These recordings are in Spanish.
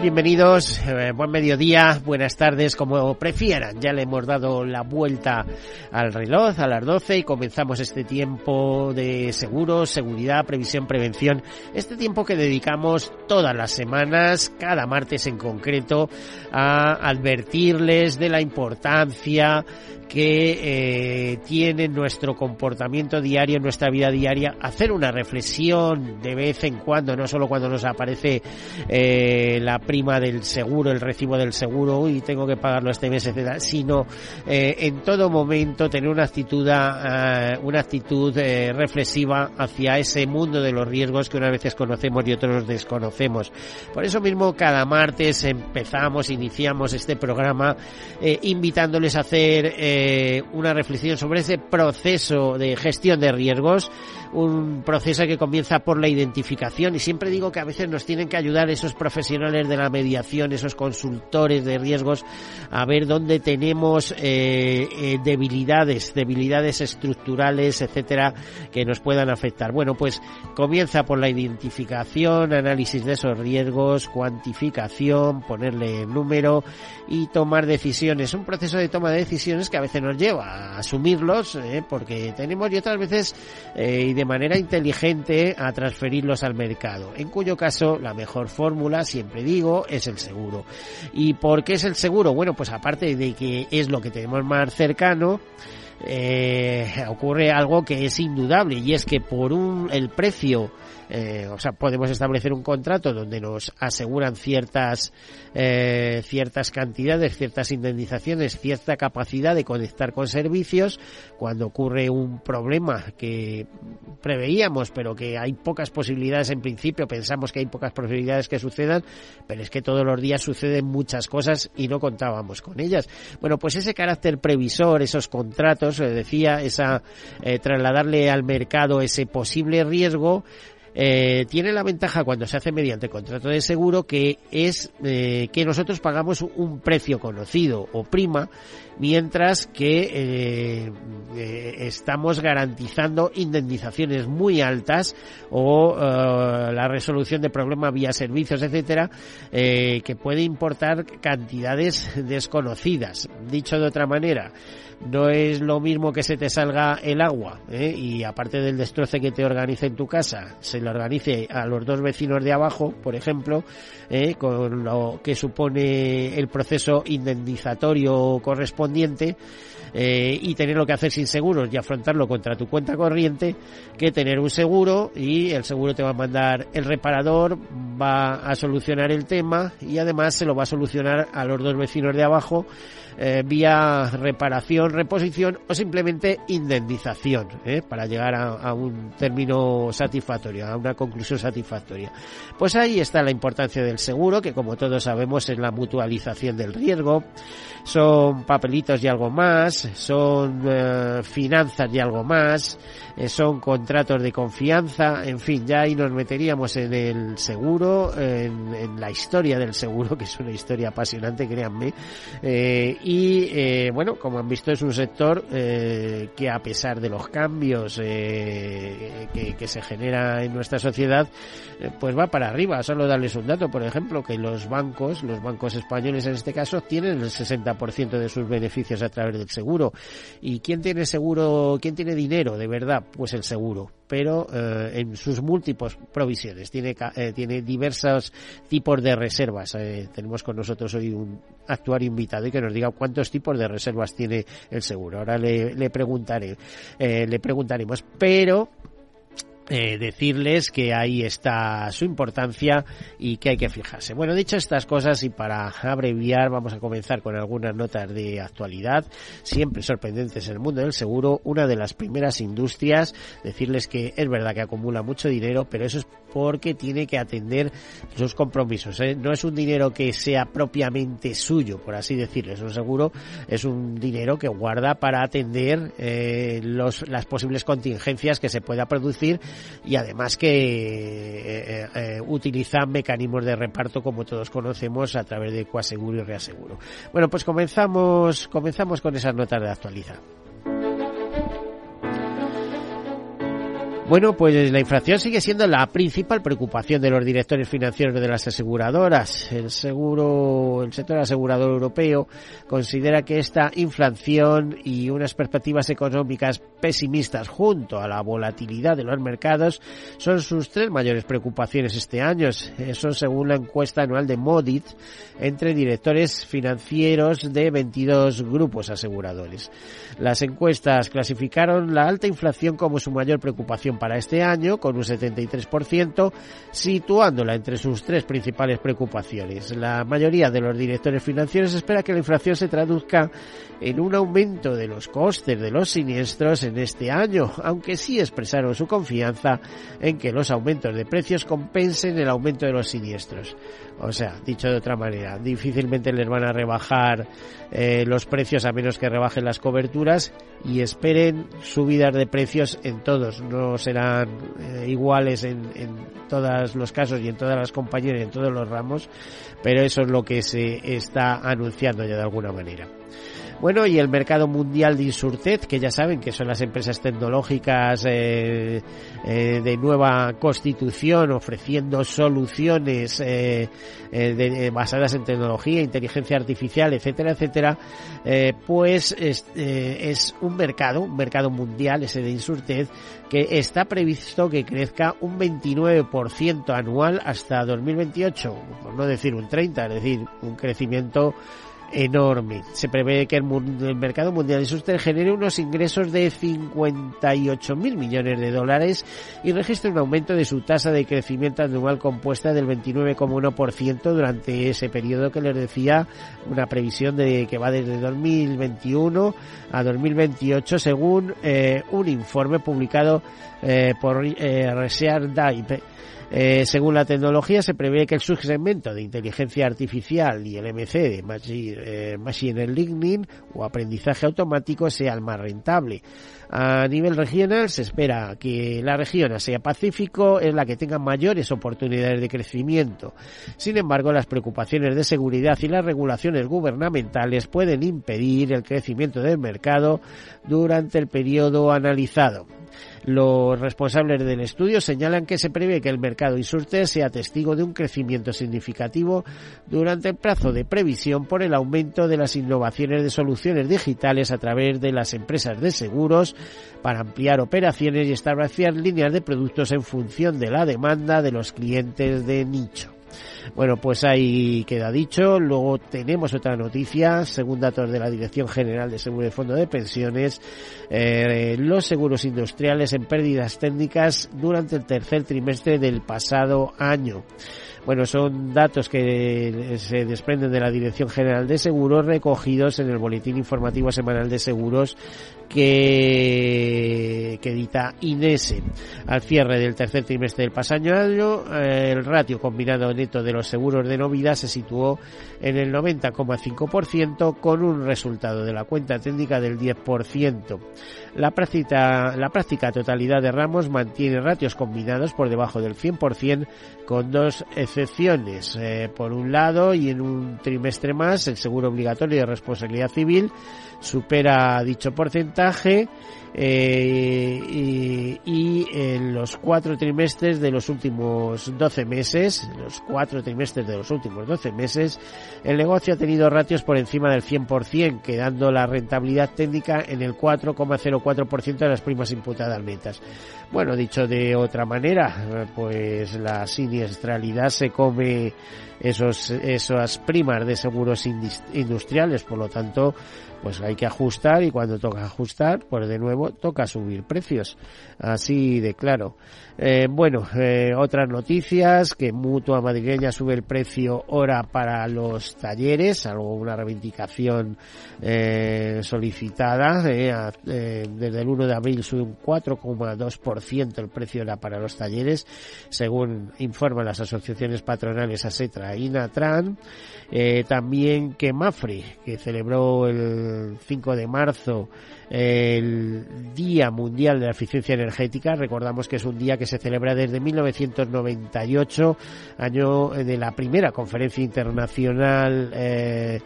Bienvenidos, eh, buen mediodía, buenas tardes, como prefieran. Ya le hemos dado la vuelta al reloj a las 12 y comenzamos este tiempo de seguros, seguridad, previsión, prevención. Este tiempo que dedicamos todas las semanas, cada martes en concreto, a advertirles de la importancia que eh, tiene nuestro comportamiento diario, nuestra vida diaria, hacer una reflexión de vez en cuando, no solo cuando nos aparece eh, la prima del seguro, el recibo del seguro, y tengo que pagarlo este mes, etcétera, sino eh, en todo momento tener una actitud, uh, una actitud eh, reflexiva hacia ese mundo de los riesgos que unas veces conocemos y otros desconocemos. Por eso mismo cada martes empezamos, iniciamos este programa eh, invitándoles a hacer una reflexión sobre ese proceso de gestión de riesgos, un proceso que comienza por la identificación y siempre digo que a veces nos tienen que ayudar esos profesionales de la mediación, esos consultores de riesgos a ver dónde tenemos eh, eh, debilidades, debilidades estructurales, etcétera, que nos puedan afectar. Bueno, pues comienza por la identificación, análisis de esos riesgos, cuantificación, ponerle número y tomar decisiones. Un proceso de toma de decisiones que a veces nos lleva a asumirlos, eh, porque tenemos y otras veces de manera inteligente a transferirlos al mercado. En cuyo caso, la mejor fórmula, siempre digo, es el seguro. ¿Y por qué es el seguro? Bueno, pues aparte de que es lo que tenemos más cercano, eh, ocurre algo que es indudable y es que por un el precio eh, o sea podemos establecer un contrato donde nos aseguran ciertas eh, ciertas cantidades ciertas indemnizaciones cierta capacidad de conectar con servicios. Cuando ocurre un problema que preveíamos pero que hay pocas posibilidades en principio pensamos que hay pocas posibilidades que sucedan pero es que todos los días suceden muchas cosas y no contábamos con ellas. Bueno pues ese carácter previsor esos contratos decía, esa eh, trasladarle al mercado ese posible riesgo, eh, tiene la ventaja cuando se hace mediante contrato de seguro que es eh, que nosotros pagamos un precio conocido o prima mientras que eh, eh, estamos garantizando indemnizaciones muy altas o eh, la resolución de problemas vía servicios, etcétera, que puede importar cantidades desconocidas. Dicho de otra manera, no es lo mismo que se te salga el agua y aparte del destroce que te organice en tu casa, se lo organice a los dos vecinos de abajo, por ejemplo, con lo que supone el proceso indemnizatorio correspondiente correspondiente eh, y tenerlo que hacer sin seguros y afrontarlo contra tu cuenta corriente que tener un seguro y el seguro te va a mandar el reparador, va a solucionar el tema y además se lo va a solucionar a los dos vecinos de abajo eh, vía reparación, reposición o simplemente indemnización ¿eh? para llegar a, un término satisfactorio, a una conclusión satisfactoria. Pues ahí está la importancia del seguro, que como todos sabemos es la mutualización del riesgo, son papelitos y algo más, son eh, finanzas y algo más, eh, son contratos de confianza, en fin, ya ahí nos meteríamos en el seguro, en, la historia del seguro, que es una historia apasionante, créanme, eh, y eh, bueno, como han visto es un sector que a pesar de los cambios que, que, se genera en nuestra sociedad, pues va para arriba. Solo darles un dato, por ejemplo, que los bancos, los bancos españoles en este caso, tienen el 60% de sus beneficios a través del seguro. ¿Y quién tiene seguro, quién tiene dinero de verdad? Pues el seguro pero eh, en sus múltiples provisiones. Tiene, eh, tiene diversos tipos de reservas. Eh, tenemos con nosotros hoy un actuario invitado y que nos diga cuántos tipos de reservas tiene el seguro. Ahora le, le preguntaré, le preguntaremos. Pero eh, decirles que ahí está su importancia y que hay que fijarse. Bueno, dicho estas cosas y para abreviar, vamos a comenzar con algunas notas de actualidad, siempre sorprendentes en el mundo del seguro. Una de las primeras industrias, decirles que es verdad que acumula mucho dinero, pero eso es porque tiene que atender sus compromisos. ¿eh? No es un dinero que sea propiamente suyo, por así decirlo. Es un seguro, es un dinero que guarda para atender eh, las posibles contingencias que se pueda producir y además que eh, utilizan mecanismos de reparto como todos conocemos a través de Coaseguro y Reaseguro. Bueno, pues comenzamos, comenzamos con esas notas de actualidad. Bueno, pues la inflación sigue siendo la principal preocupación de los directores financieros de las aseguradoras. El seguro, el sector asegurador europeo considera que esta inflación y unas perspectivas económicas pesimistas junto a la volatilidad de los mercados son sus tres mayores preocupaciones este año. Eso según la encuesta anual de Modit entre directores financieros de 22 grupos aseguradores. Las encuestas clasificaron la alta inflación como su mayor preocupación para este año, con un 73%, situándola entre sus tres principales preocupaciones. La mayoría de los directores financieros espera que la inflación se traduzca en un aumento de los costes de los siniestros en este año, aunque sí expresaron su confianza en que los aumentos de precios compensen el aumento de los siniestros. O sea, dicho de otra manera, difícilmente les van a rebajar eh, los precios a menos que rebajen las coberturas y esperen subidas de precios en todos. No serán eh, iguales en, en todos los casos y en todas las compañías y en todos los ramos, pero eso es lo que se está anunciando ya de alguna manera. Bueno, y el mercado mundial de Insurtech, que ya saben que son las empresas tecnológicas eh, eh, de nueva constitución ofreciendo soluciones eh, eh de, basadas en tecnología, inteligencia artificial, etcétera, etcétera, eh, pues es, eh, es, un mercado, un mercado mundial, ese de Insurtech, que está previsto que crezca un 29% anual hasta 2028, por no decir un 30, es decir, un crecimiento enorme. Se prevé que el, el mercado mundial de susten genere unos ingresos de 58 mil millones de dólares y registre un aumento de su tasa de crecimiento anual compuesta del 29,1% durante ese periodo que les decía, una previsión de que va desde 2021 a 2028 según eh, un informe publicado eh, por eh, Research. Eh, según la tecnología, se prevé que el subsegmento de inteligencia artificial y el MC de Machine, eh, machine Learning o aprendizaje automático sea el más rentable. A nivel regional se espera que la región Asia-Pacífico es la que tenga mayores oportunidades de crecimiento. Sin embargo, las preocupaciones de seguridad y las regulaciones gubernamentales pueden impedir el crecimiento del mercado durante el periodo analizado. Los responsables del estudio señalan que se prevé que el mercado insurte sea testigo de un crecimiento significativo durante el plazo de previsión por el aumento de las innovaciones de soluciones digitales a través de las empresas de seguros para ampliar operaciones y establecer líneas de productos en función de la demanda de los clientes de nicho. Bueno, pues ahí queda dicho. Luego tenemos otra noticia, según datos de la Dirección General de Seguro de Fondo de Pensiones, eh, los seguros industriales en pérdidas técnicas durante el tercer trimestre del pasado año. Bueno, son datos que se desprenden de la Dirección General de Seguros recogidos en el Boletín Informativo Semanal de Seguros que, que edita INESE. Al cierre del tercer trimestre del pasado año, eh, el ratio combinado neto de los seguros de novedad se situó en el 90,5% con un resultado de la cuenta técnica del 10%. La práctica, la práctica totalidad de ramos mantiene ratios combinados por debajo del 100% con dos excepciones. Eh, por un lado, y en un trimestre más, el seguro obligatorio de responsabilidad civil supera dicho porcentaje eh, y, en los cuatro trimestres de los últimos 12 meses, los cuatro trimestres de los últimos 12 meses, el negocio ha tenido ratios por encima del 100%, quedando la rentabilidad técnica en el 4,04% de las primas imputadas netas. Bueno, dicho de otra manera, pues la siniestralidad se come esos, esas primas de seguros industriales, por lo tanto, pues hay que ajustar y cuando toca ajustar, pues de nuevo toca subir precios. Así de claro. Eh, bueno, eh, otras noticias, que Mutua Madrileña sube el precio hora para los talleres, algo una reivindicación eh, solicitada. desde el 1 de abril sube un 4,2% el precio hora para los talleres, según informan las asociaciones patronales ASETRA y NATRAN. también que Mafre, que celebró el 5 de marzo el Día Mundial de la Eficiencia Energética. Recordamos que es un día que se celebra desde 1998, año de la primera conferencia internacional eh,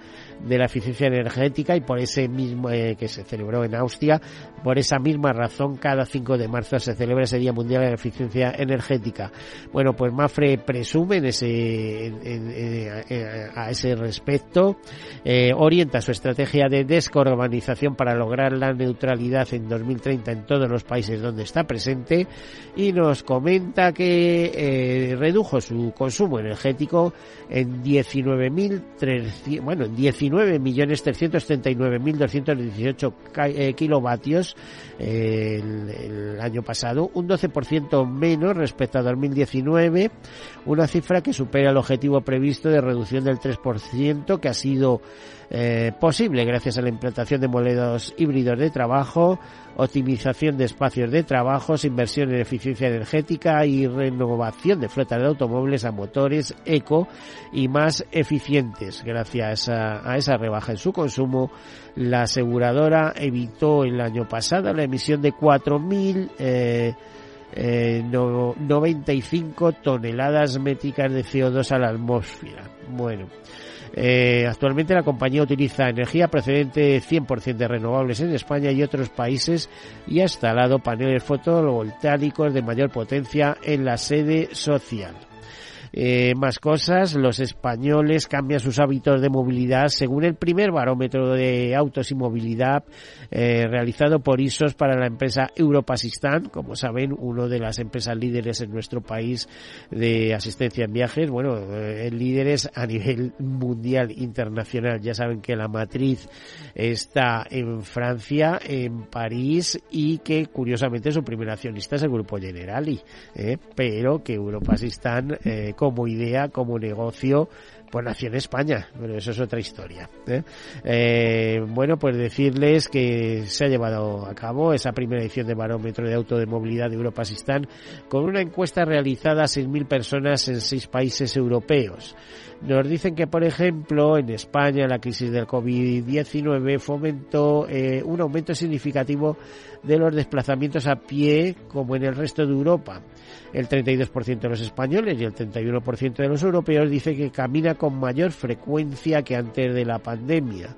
de la eficiencia energética y por ese mismo eh, que se celebró en Austria, por esa misma razón cada 5 de marzo se celebra ese Día Mundial de la Eficiencia Energética. Bueno, pues Mafre presume en ese, a ese respecto, eh, orienta su estrategia de descarbonización para lograr la neutralidad en 2030 en todos los países donde está presente y nos comenta que eh, redujo su consumo energético en 19.300, bueno, en 19.339.218 eh, kilovatios eh, el, año pasado, un 12% menos respecto a 2019, una cifra que supera el objetivo previsto de reducción del 3% que ha sido eh, posible gracias a la implantación de modelos híbridos de trabajo, optimización de espacios de trabajo, inversión en eficiencia energética y renovación de flotas de automóviles a motores eco y más eficientes. Gracias a, esa rebaja en su consumo, la aseguradora evitó el año pasado la emisión de 4.000 eh, eh, 95 toneladas métricas de CO2 a la atmósfera. Bueno, eh, actualmente la compañía utiliza energía procedente 100% de renovables en España y otros países y ha instalado paneles fotovoltaicos de mayor potencia en la sede social. Eh, más cosas, los españoles cambian sus hábitos de movilidad según el primer barómetro de autos y movilidad eh, realizado por ISOS para la empresa Europasistán, como saben, una de las empresas líderes en nuestro país de asistencia en viajes, bueno, eh, líderes a nivel mundial, internacional. Ya saben que la matriz está en Francia, en París y que curiosamente su primer accionista es el grupo Generali, eh, pero que Europasistán eh, como idea, como negocio, pues nació en España, pero eso es otra historia. ¿eh? Eh, bueno, pues decirles que se ha llevado a cabo esa primera edición de barómetro de auto de movilidad de Europa Sistán con una encuesta realizada a 6.000 personas en seis países europeos. Nos dicen que, por ejemplo, en España la crisis del COVID-19 fomentó eh, un aumento significativo de los desplazamientos a pie como en el resto de Europa. El 32% de los españoles y el 31% de los europeos dice que camina con mayor frecuencia que antes de la pandemia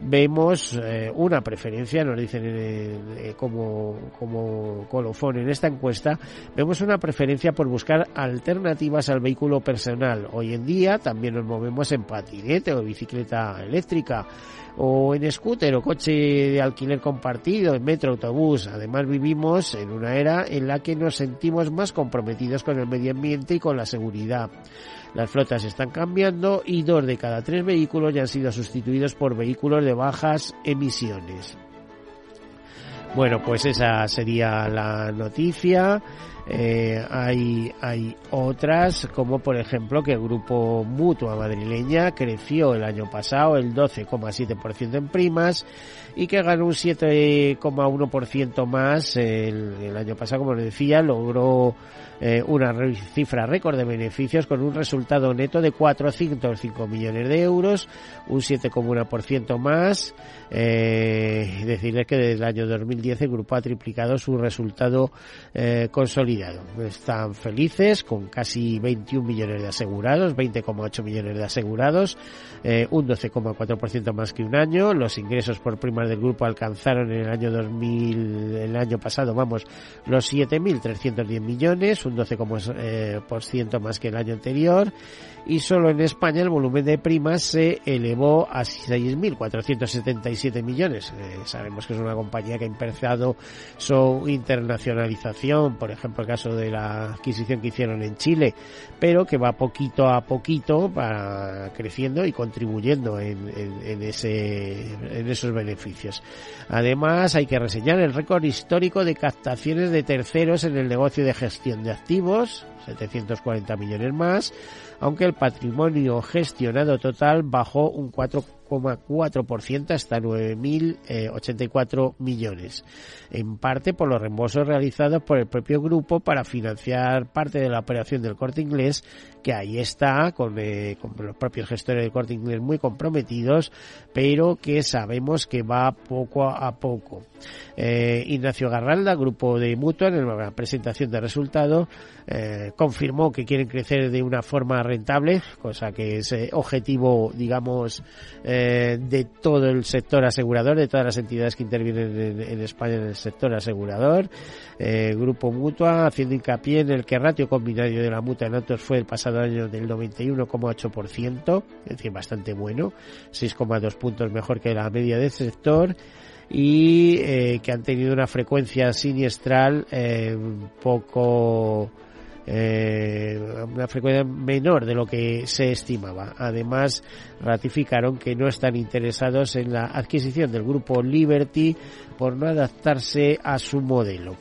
vemos eh, una preferencia, nos dicen eh, como, como colofón en esta encuesta, vemos una preferencia por buscar alternativas al vehículo personal. Hoy en día también nos movemos en patinete o bicicleta eléctrica o en scooter o coche de alquiler compartido, en metro, autobús. Además vivimos en una era en la que nos sentimos más comprometidos con el medio ambiente y con la seguridad. Las flotas están cambiando y dos de cada tres vehículos ya han sido sustituidos por vehículos de bajas emisiones. Bueno, pues esa sería la noticia. Eh, hay, hay otras, como por ejemplo que el grupo Mutua Madrileña creció el año pasado el 12,7% en primas y que ganó un 7,1% más el, año pasado, como les decía, logró eh, una cifra récord de beneficios con un resultado neto de 405 millones de euros, un 7,1% más. Eh, decirles que desde el año 2010 el grupo ha triplicado su resultado eh, consolidado. Están felices con casi 21 millones de asegurados, 20,8 millones de asegurados, eh, un 12,4% más que un año. Los ingresos por primas del grupo alcanzaron en el año 2000, el año pasado, vamos, los 7.310 millones, un 12% eh, más que el año anterior y solo en España el volumen de primas se elevó a 6.477 millones. Eh, sabemos que es una compañía que ha empezado su internacionalización, por ejemplo, caso de la adquisición que hicieron en Chile, pero que va poquito a poquito para creciendo y contribuyendo en, en, ese, en esos beneficios. Además, hay que reseñar el récord histórico de captaciones de terceros en el negocio de gestión de activos, 740 millones más, aunque el patrimonio gestionado total bajó un 4,4% hasta 9.084 millones, en parte por los reembolsos realizados por el propio grupo para financiar parte de la operación del corte inglés, que ahí está con, eh, los propios gestores del corte inglés muy comprometidos, pero que sabemos que va poco a poco. Eh, Ignacio Garralda, grupo de Mutua, en la presentación de resultados, eh, confirmó que quieren crecer de una forma rentable, cosa que es eh, objetivo, digamos, eh, de todo el sector asegurador, de todas las entidades que intervienen en, España en el sector asegurador. grupo Mutua, haciendo hincapié en el que ratio combinario de la Mutua en autos fue el pasado año del 91,8%, es decir, bastante bueno, 6,2 puntos mejor que la media del sector y eh, que han tenido una frecuencia siniestral eh, poco eh, una frecuencia menor de lo que se estimaba. Además, ratificaron que no están interesados en la adquisición del grupo Liberty por no adaptarse a su modelo.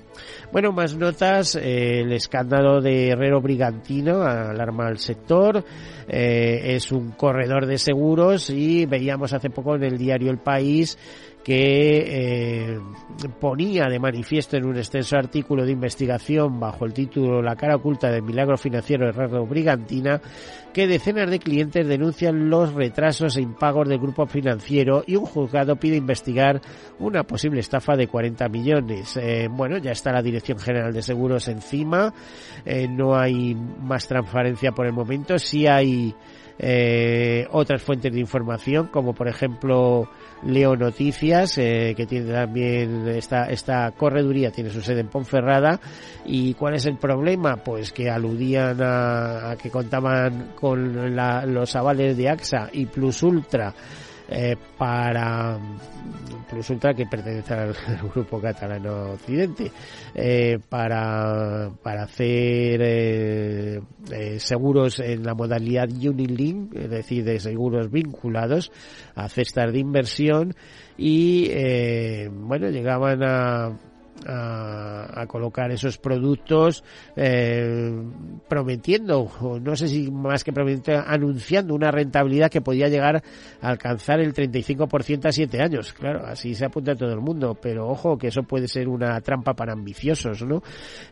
Bueno, más notas. el escándalo de Herrero Brigantino alarma al sector. es un corredor de seguros y veíamos hace poco en el diario El País que eh, ponía de manifiesto en un extenso artículo de investigación bajo el título La cara oculta del milagro financiero Herrero Brigantina que decenas de clientes denuncian los retrasos e impagos del grupo financiero y un juzgado pide investigar una posible estafa de 40 millones. Eh, bueno, ya está la Dirección General de Seguros encima, eh, no hay más transparencia por el momento, sí hay otras fuentes de información, como por ejemplo Leo Noticias, eh, que tiene también esta, esta correduría, tiene su sede en Ponferrada. ¿Y cuál es el problema? Pues que aludían a, que contaban con los avales de AXA y Plus Ultra eh, para Plus Ultra que pertenece al, grupo catalano Occidente. Eh, para para hacer eh, eh, seguros en la modalidad Unilink es decir de seguros vinculados a cestas de inversión. Y bueno llegaban a a, colocar esos productos eh, prometiendo, no sé si más que prometiendo, anunciando una rentabilidad que podía llegar a alcanzar el 35% a 7 años. Claro, así se apunta todo el mundo, pero ojo que eso puede ser una trampa para ambiciosos, ¿no?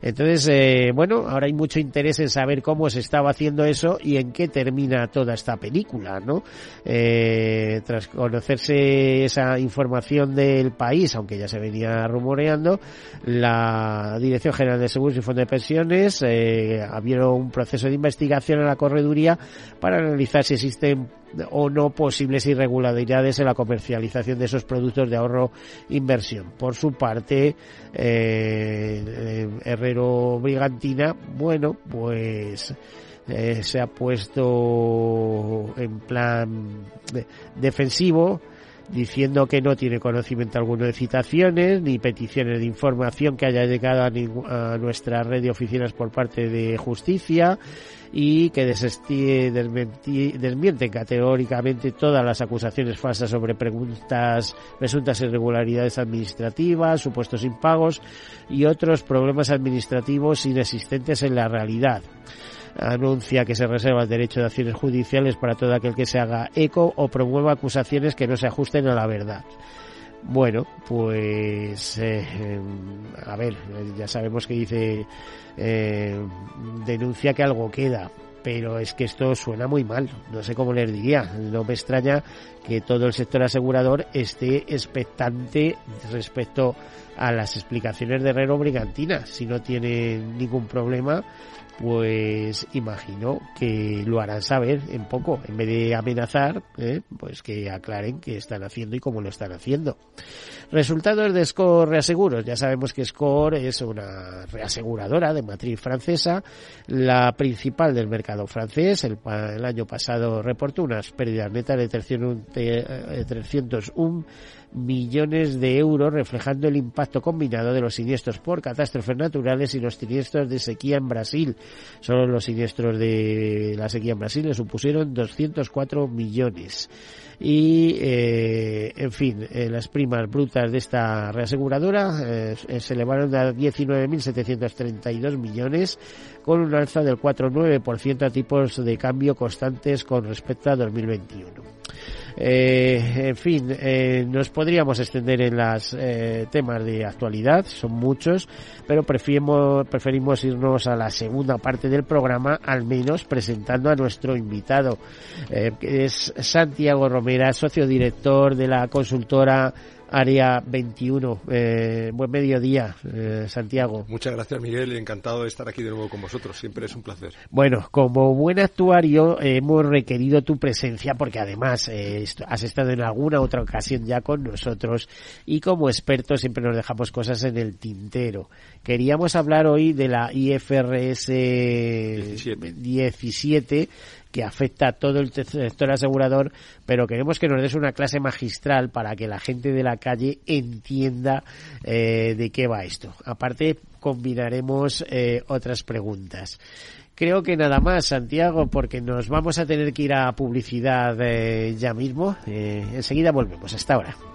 Entonces, eh, bueno, ahora hay mucho interés en saber cómo se estaba haciendo eso y en qué termina toda esta película, ¿no? Eh, tras conocerse esa información del país, aunque ya se venía rumoreando, la Dirección General de Seguros y Fondo de Pensiones eh, un proceso de investigación en la correduría para analizar si existen o no posibles irregularidades en la comercialización de esos productos de ahorro inversión. Por su parte, eh, Herrero Brigantina, bueno, pues eh, se ha puesto en plan defensivo diciendo que no tiene conocimiento alguno de citaciones ni peticiones de información que haya llegado a, nuestra red de oficinas por parte de justicia y que desmienten categóricamente todas las acusaciones falsas sobre preguntas, presuntas irregularidades administrativas, supuestos impagos y otros problemas administrativos inexistentes en la realidad anuncia que se reserva el derecho de acciones judiciales para todo aquel que se haga eco o promueva acusaciones que no se ajusten a la verdad. Bueno, pues eh, a ver, ya sabemos que dice eh, denuncia que algo queda, pero es que esto suena muy mal, no sé cómo les diría, no me extraña que todo el sector asegurador esté expectante respecto a las explicaciones de Herrero Brigantina, si no tiene ningún problema pues imagino que lo harán saber en poco, en vez de amenazar, ¿eh? pues que aclaren qué están haciendo y cómo lo están haciendo. Resultados de Score Reaseguros. Ya sabemos que Score es una reaseguradora de matriz francesa, la principal del mercado francés. El, año pasado reportó unas pérdidas netas de 301 millones de euros, reflejando el impacto combinado de los siniestros por catástrofes naturales y los siniestros de sequía en Brasil. Solo los siniestros de la sequía en Brasil le supusieron 204 millones. Y, eh, en fin, eh, las primas brutas de esta reaseguradora eh, se elevaron a 19.732 millones, con un alza del 4,9% a tipos de cambio constantes con respecto a 2021. Eh, en fin, eh, nos podríamos extender en los eh, temas de actualidad, son muchos, pero preferimos, preferimos irnos a la segunda parte del programa, al menos presentando a nuestro invitado, que es Santiago Romera, socio director de la consultora Área 21. Eh, buen mediodía, eh, Santiago. Muchas gracias, Miguel. Encantado de estar aquí de nuevo con vosotros. Siempre es un placer. Bueno, como buen actuario, hemos requerido tu presencia porque además eh, has estado en alguna otra ocasión ya con nosotros y como experto siempre nos dejamos cosas en el tintero. Queríamos hablar hoy de la IFRS 17, 17 que afecta a todo el sector asegurador, pero queremos que nos des una clase magistral para que la gente de la calle entienda eh, de qué va esto. Aparte, combinaremos eh, otras preguntas. Creo que nada más, Santiago, porque nos vamos a tener que ir a publicidad eh, ya mismo. enseguida volvemos. Hasta ahora.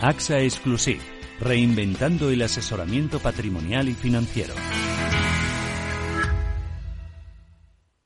AXA Exclusive, reinventando el asesoramiento patrimonial y financiero.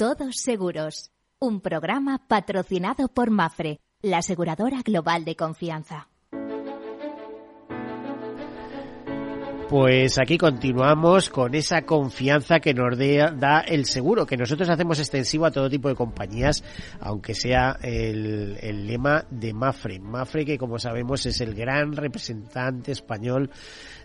Todos Seguros, un programa patrocinado por Mafre, la aseguradora global de confianza. Pues aquí continuamos con esa confianza que nos da el seguro, que nosotros hacemos extensivo a todo tipo de compañías, aunque sea el, el, lema de Mafre. Mafre, que como sabemos es el gran representante español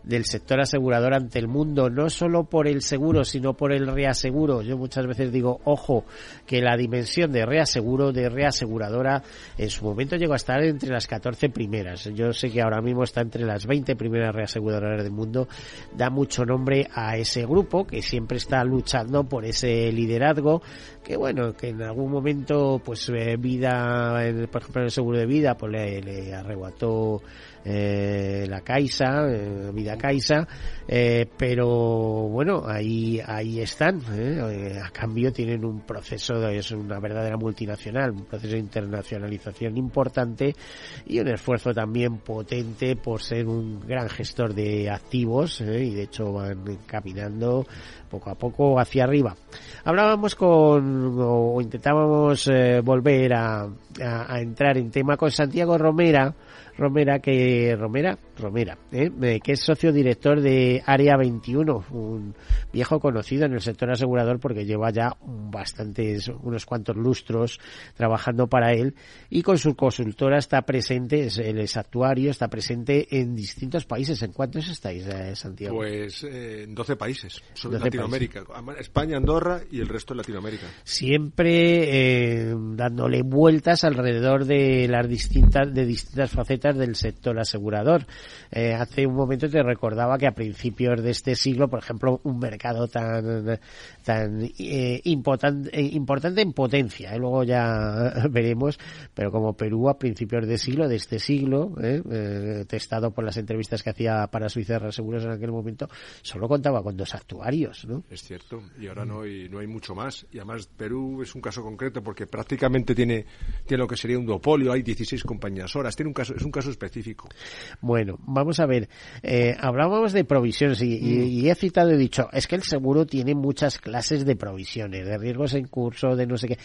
del sector asegurador ante el mundo, no solo por el seguro, sino por el reaseguro. Yo muchas veces digo, ojo, que la dimensión de reaseguro, de reaseguradora, en su momento llegó a estar entre las 14 primeras. Yo sé que ahora mismo está entre las 20 primeras reaseguradoras del mundo da mucho nombre a ese grupo que siempre está luchando por ese liderazgo que bueno que en algún momento pues eh, vida por ejemplo en el seguro de vida pues le, le arrebató eh, la Caixa, eh, Vida Caixa, eh, pero bueno, ahí, ahí están. ¿eh? a cambio tienen un proceso, es una verdadera multinacional, un proceso de internacionalización importante y un esfuerzo también potente por ser un gran gestor de activos y de hecho van caminando poco a poco hacia arriba. Hablábamos con, o intentábamos volver a, a entrar en tema con Santiago Romera, Romera, que Romera, Romera, ¿eh? que es socio director de Área 21, un viejo conocido en el sector asegurador porque lleva ya bastantes, unos cuantos lustros trabajando para él y con su consultora está presente, es, es actuario, está presente en distintos países. ¿En cuántos estáis, eh, Santiago? Pues eh, en 12 países, sobre Latinoamérica, España, Andorra y el resto de Latinoamérica. Siempre dándole vueltas alrededor de las distintas, de distintas facetas del sector asegurador. Eh, hace un momento te recordaba que a principios de este siglo, por ejemplo, un mercado tan tan eh, importante, eh, importante en potencia, ¿eh? luego ya veremos, pero como Perú a principios de siglo, de este siglo, testado por las entrevistas que hacía para Suiza Seguros en aquel momento, solo contaba con dos actuarios, ¿no? Es cierto, y ahora no hay, no hay mucho más. Y además Perú es un caso concreto porque prácticamente tiene, tiene lo que sería un duopolio, hay 16 compañías horas, tiene un caso, es un caso específico. Bueno, vamos a ver, hablábamos de provisiones y, y, mm. he citado, he dicho, es que el seguro tiene muchas clases de provisiones, de riesgos en curso, de no sé qué.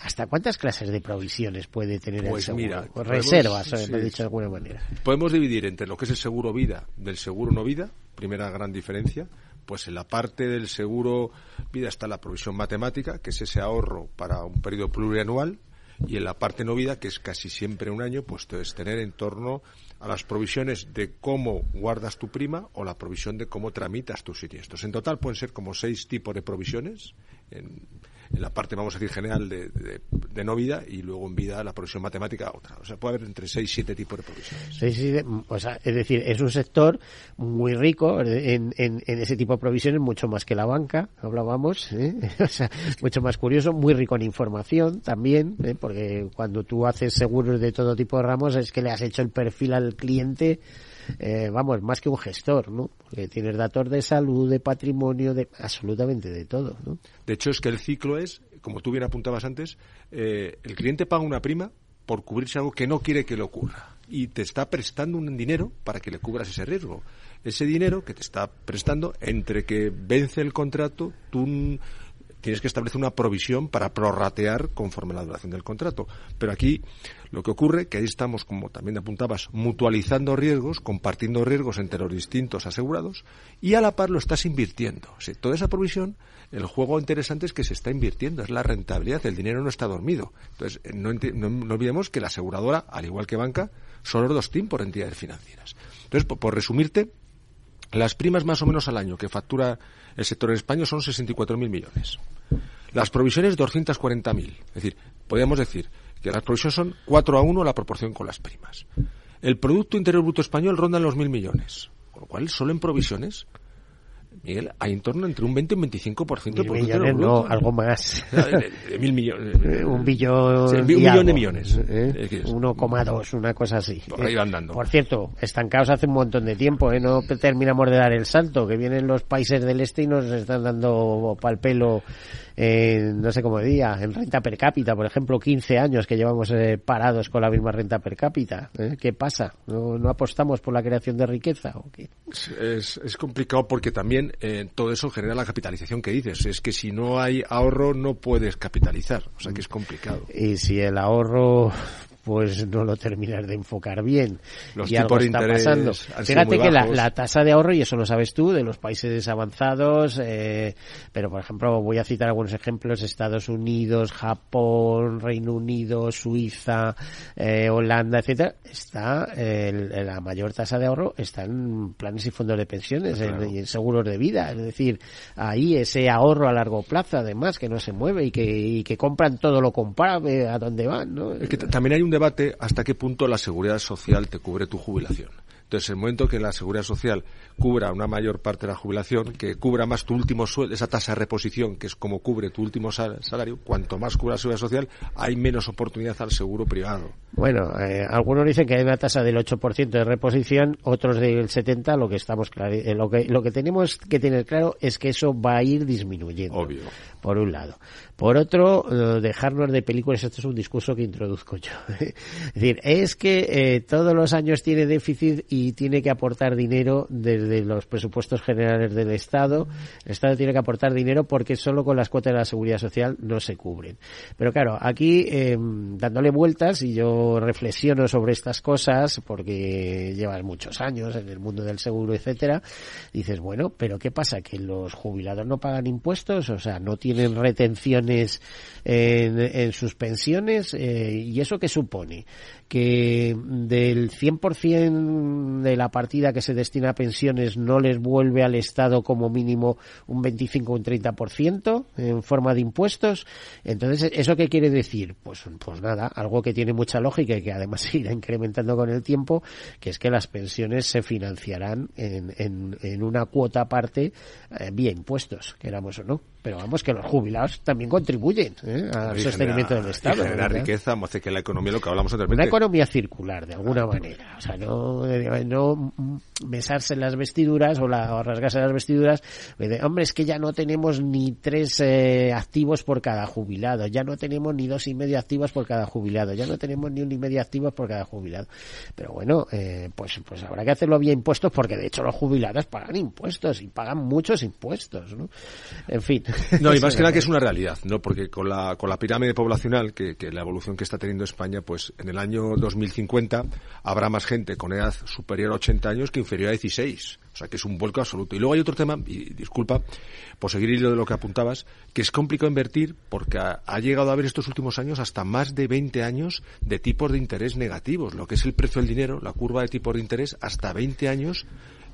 ¿Hasta cuántas clases de provisiones puede tener el pues seguro? Mira, reservas, dicho de alguna manera. Podemos dividir entre lo que es el seguro vida del seguro no vida, primera gran diferencia. Pues en la parte del seguro vida está la provisión matemática, que es ese ahorro para un periodo plurianual, y en la parte no vida, que es casi siempre un año, pues es tener en torno a las provisiones de cómo guardas tu prima o la provisión de cómo tramitas tus siniestros. En total pueden ser como seis tipos de provisiones. En, en la parte, vamos a decir, general de, de, no vida y luego en vida la provisión matemática otra. O sea, puede haber entre seis y siete tipos de provisiones. Sí, sí, o sea, es decir, es un sector muy rico en, en, en, ese tipo de provisiones, mucho más que la banca, hablábamos, ¿eh? o sea, mucho más curioso, muy rico en información también, ¿eh? porque cuando tú haces seguros de todo tipo de ramos es que le has hecho el perfil al cliente eh, vamos, más que un gestor, ¿no? Porque tienes datos de salud, de patrimonio, de absolutamente de todo, ¿no? De hecho, es que el ciclo es, como tú bien apuntabas antes, eh, el cliente paga una prima por cubrirse algo que no quiere que le ocurra y te está prestando un dinero para que le cubras ese riesgo. Ese dinero que te está prestando, entre que vence el contrato, tú tienes que establecer una provisión para prorratear conforme la duración del contrato. Pero aquí lo que ocurre que ahí estamos, como también apuntabas, mutualizando riesgos, compartiendo riesgos entre los distintos asegurados y a la par lo estás invirtiendo. O toda esa provisión, el juego interesante es que se está invirtiendo, es la rentabilidad, el dinero no está dormido. Entonces, no, olvidemos que la aseguradora, al igual que banca, son los dos TIM por entidades financieras. Entonces, por resumirte, las primas más o menos al año que factura el sector en España son 64.000 millones. Las provisiones 240.000. Es decir, podríamos decir que las provisiones son 4 a 1 la proporción con las primas. El Producto Interior Bruto Español ronda los mil millones. Con lo cual, solo en provisiones Miguel, hay en torno entre un 20 y un 25% de Mil millones, no, algo más. De mil millones. Eh, un billón. Sí, un millón algo, de millones. ¿eh? Eh, ¿qué es? 1,2, una cosa así. Por ahí van dando. Por cierto, estancados hace un montón de tiempo, ¿eh? no terminamos de dar el salto, que vienen los países del este y nos están dando pal pelo, eh, no sé cómo diría, en renta per cápita, por ejemplo, 15 años que llevamos eh, parados con la misma renta per cápita. ¿eh? ¿Qué pasa? ¿No, ¿No apostamos por la creación de riqueza o qué? Es, es complicado porque también eh, todo eso genera la capitalización que dices. Es que si no hay ahorro no puedes capitalizar. O sea que es complicado. Y si el ahorro pues no lo terminas de enfocar bien. Los y algo está pasando. Fíjate que la, tasa de ahorro, y eso lo sabes tú, de los países avanzados, eh, pero por ejemplo voy a citar algunos ejemplos, Estados Unidos, Japón, Reino Unido, Suiza, eh, Holanda, etcétera, está el- la mayor tasa de ahorro está en planes y fondos de pensiones, en- y en seguros de vida, es decir, ahí ese ahorro a largo plazo, además, que no se mueve y que, y que compran todo lo comparable a dónde van, ¿no? Es que también hay un debate hasta qué punto la seguridad social te cubre tu jubilación. Entonces, el momento que la seguridad social cubra una mayor parte de la jubilación, que cubra más tu último sueldo, esa tasa de reposición, que es como cubre tu último sal- salario, cuanto más cubra la seguridad social, hay menos oportunidad al seguro privado. Bueno, eh, algunos dicen que hay una tasa del 8% de reposición, otros del 70%, lo que estamos eh, lo que lo que tenemos que tener claro es que eso va a ir disminuyendo. Obvio. Por un lado. Por otro, eh, dejarnos de películas, esto es un discurso que introduzco yo. es decir, es que eh, todos los años tiene déficit y tiene que aportar dinero desde los presupuestos generales del Estado. El Estado tiene que aportar dinero porque solo con las cuotas de la seguridad social no se cubren. Pero claro, aquí eh, dándole vueltas y yo reflexiono sobre estas cosas porque llevas muchos años en el mundo del seguro, etcétera, dices, bueno, pero ¿qué pasa? ¿Que los jubilados no pagan impuestos? O sea, no tienen retenciones en, en sus pensiones eh, y eso qué supone que del 100% de la partida que se destina a pensiones no les vuelve al Estado como mínimo un 25 o un 30% en forma de impuestos. Entonces, ¿eso qué quiere decir? Pues, pues nada, algo que tiene mucha lógica y que además se irá incrementando con el tiempo, que es que las pensiones se financiarán en, en, una cuota aparte eh, vía impuestos, queramos o no. Pero vamos, que los jubilados también contribuyen ¿eh? al Y sostenimiento genera- del Estado. Y generar ¿verdad? riqueza hace que la economía, lo que hablamos Una anteriormente, economía circular, de alguna manera. O sea, no, no besarse las vestiduras o, la, o rasgarse las vestiduras. de, hombre, es que ya no tenemos ni tres eh, activos por cada jubilado. Ya no tenemos ni dos y medio activos por cada jubilado. Ya no tenemos ni un y medio activos por cada jubilado. Pero bueno, eh, pues, pues habrá que hacerlo vía impuestos porque de hecho los jubilados pagan impuestos y pagan muchos impuestos, ¿no? En fin. No, y más que nada que es una realidad, ¿no? Porque con la, con la pirámide poblacional, que, que la evolución que está teniendo España, pues en el año 2050 habrá más gente con edad superior a 80 años que inferior a 16. O sea, que es un vuelco absoluto. Y luego hay otro tema, y disculpa por seguir hilo de lo que apuntabas, que es complicado invertir porque ha, ha llegado a haber estos últimos años hasta más de 20 años de tipos de interés negativos. Lo que es el precio del dinero, la curva de tipos de interés, hasta 20 años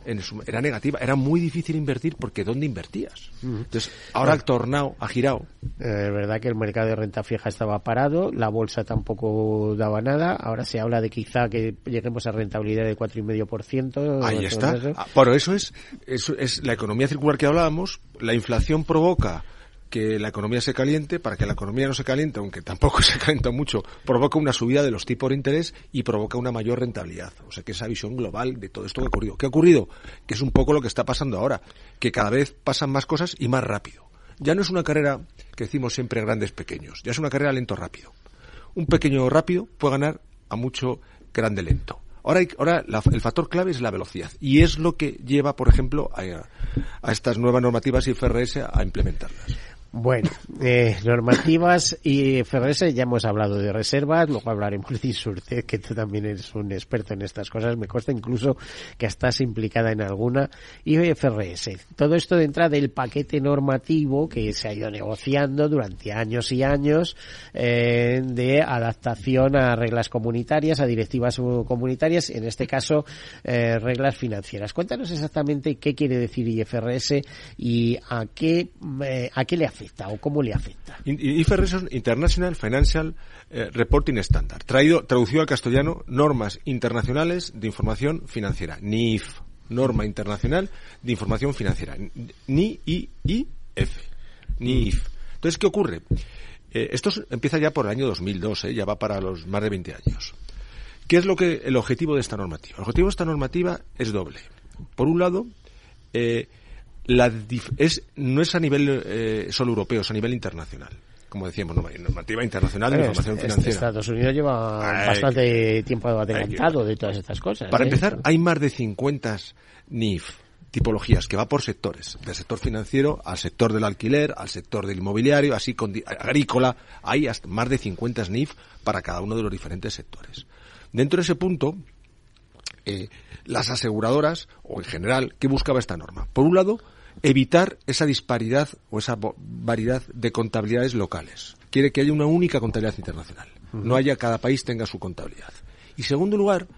en su- era negativa. Era muy difícil invertir porque ¿dónde invertías? Entonces, ahora el tornado ha girado. Eh, Es verdad que el mercado de renta fija estaba parado, la bolsa tampoco daba nada. Ahora se habla de quizá que lleguemos a rentabilidad de 4,5%. Ahí está. menos. Ah, Bueno, eso es, eso es la economía circular que hablábamos. La inflación provoca que la economía se caliente, para que la economía no se caliente, aunque tampoco se calienta mucho, provoca una subida de los tipos de interés y provoca una mayor rentabilidad. O sea que esa visión global de todo esto que ha ocurrido. ¿Qué ha ocurrido? Que es un poco lo que está pasando ahora, que cada vez pasan más cosas y más rápido. Ya no es una carrera que decimos siempre grandes pequeños, ya es una carrera lento rápido. Un pequeño rápido puede ganar a mucho grande lento. Ahora, ahora la- el factor clave es la velocidad y es lo que lleva, por ejemplo, a, a estas nuevas normativas y FRS a implementarlas. Bueno, eh, normativas y FRS, ya hemos hablado de reservas, luego hablaremos de Insurtech, que tú también eres un experto en estas cosas, me consta incluso que estás implicada en alguna, y FRS. Todo esto dentro del paquete normativo que se ha ido negociando durante años y años eh, de adaptación a reglas comunitarias, a directivas comunitarias, en este caso eh, reglas financieras. Cuéntanos exactamente qué quiere decir IFRS y a qué, eh, a qué le afecta afecta o cómo le afecta? IFRS International Financial eh, Reporting Standard, traído, traducido al castellano, normas internacionales de información financiera, NIF, norma internacional de información financiera, ni I, I, F, NIF. Entonces, ¿qué ocurre? Eh, esto empieza ya por el año 2002, eh, ya va para los más de 20 años. ¿Qué es lo que el objetivo de esta normativa? El objetivo de esta normativa es doble. Por un lado, eh, la es, no es a nivel eh, solo europeo, es a nivel internacional. Como decíamos, normativa internacional de información financiera. Estados Unidos lleva bastante tiempo adelantado de todas estas cosas. Para ¿eh? empezar, hay más de 50 NIF, tipologías, que va por sectores, del sector financiero al sector del alquiler, al sector del inmobiliario, así con, agrícola, hay hasta más de 50 NIF para cada uno de los diferentes sectores. Dentro de ese punto, eh, las aseguradoras, o en general, ¿qué buscaba esta norma? Por un lado, evitar esa disparidad o esa variedad de contabilidades locales. Quiere que haya una única contabilidad internacional. No haya cada país tenga su contabilidad. Y segundo lugar,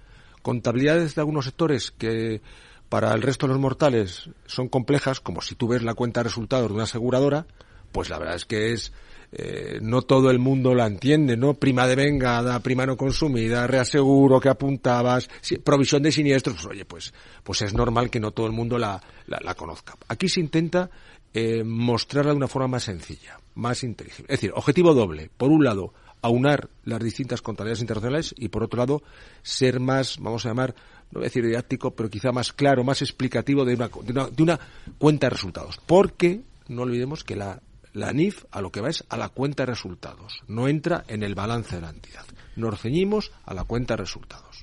contabilidades de algunos sectores que para el resto de los mortales son complejas, como si tú ves la cuenta de resultados de una aseguradora, pues la verdad es que es eh, no todo el mundo la entiende, ¿no? Prima de vengada, prima no consumida, reaseguro que apuntabas, provisión de siniestros, pues oye, pues, pues es normal que no todo el mundo la, la, conozca. Aquí se intenta eh, mostrarla de una forma más sencilla, más inteligible. Es decir, objetivo doble. Por un lado, aunar las distintas contabilidades internacionales y por otro lado, ser más, vamos a llamar, no voy a decir didáctico, pero quizá más claro, más explicativo de una, de una, de una cuenta de resultados. Porque no olvidemos que la la NIF a lo que va es a la cuenta de resultados, no entra en el balance de la entidad. Nos ceñimos a la cuenta de resultados.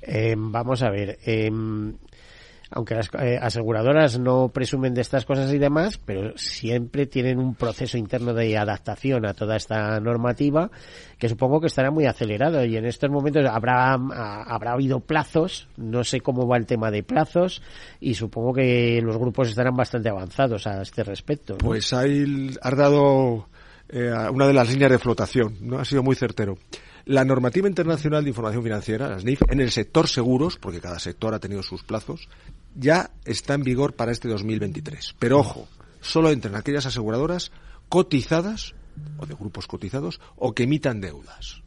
Eh, vamos a ver, eh, aunque las eh, aseguradoras no presumen de estas cosas y demás, pero siempre tienen un proceso interno de adaptación a toda esta normativa que supongo que estará muy acelerado y en estos momentos habrá habrá habido plazos, no sé cómo va el tema de plazos y supongo que los grupos estarán bastante avanzados a este respecto. Pues ahí has dado eh, una de las líneas de flotación, no ha sido muy certero. La normativa internacional de información financiera, la SNIF, en el sector seguros, porque cada sector ha tenido sus plazos, ya está en vigor para este 2023. Pero ojo, solo entran aquellas aseguradoras cotizadas o de grupos cotizados o que emitan deudas